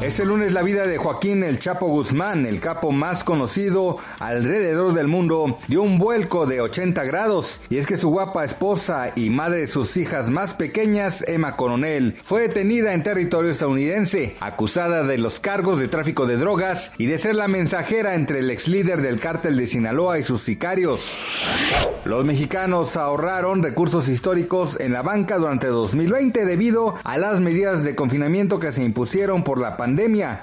Este lunes la vida de Joaquín El Chapo Guzmán, el capo más conocido alrededor del mundo, dio un vuelco de 80 grados y es que su guapa esposa y madre de sus hijas más pequeñas, Emma Coronel, fue detenida en territorio estadounidense, acusada de los cargos de tráfico de drogas y de ser la mensajera entre el ex líder del cártel de Sinaloa y sus sicarios. Los mexicanos ahorraron recursos históricos en la banca durante 2020 debido a las medidas de confinamiento que se impusieron por la pandemia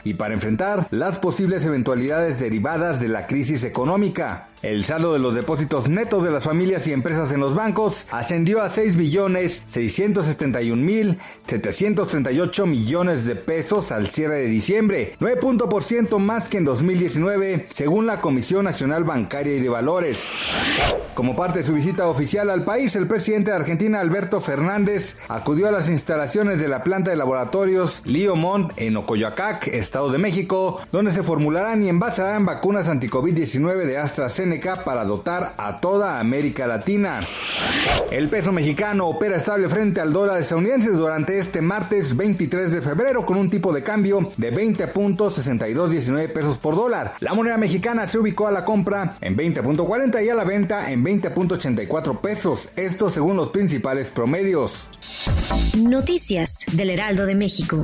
y para enfrentar las posibles eventualidades derivadas de la crisis económica. El saldo de los depósitos netos de las familias y empresas en los bancos ascendió a 6 billones 671 mil 738 millones de pesos al cierre de diciembre, 9% más que en 2019, según la Comisión Nacional Bancaria y de Valores. Como parte de su visita oficial al país, el presidente de Argentina, Alberto Fernández, acudió a las instalaciones de la planta de laboratorios Liomont en Estado de México, donde se formularán y envasarán vacunas anti-COVID-19 de AstraZeneca para dotar a toda América Latina. El peso mexicano opera estable frente al dólar estadounidense durante este martes 23 de febrero con un tipo de cambio de 20.6219 pesos por dólar. La moneda mexicana se ubicó a la compra en 20.40 y a la venta en 20.84 pesos, esto según los principales promedios. Noticias del Heraldo de México.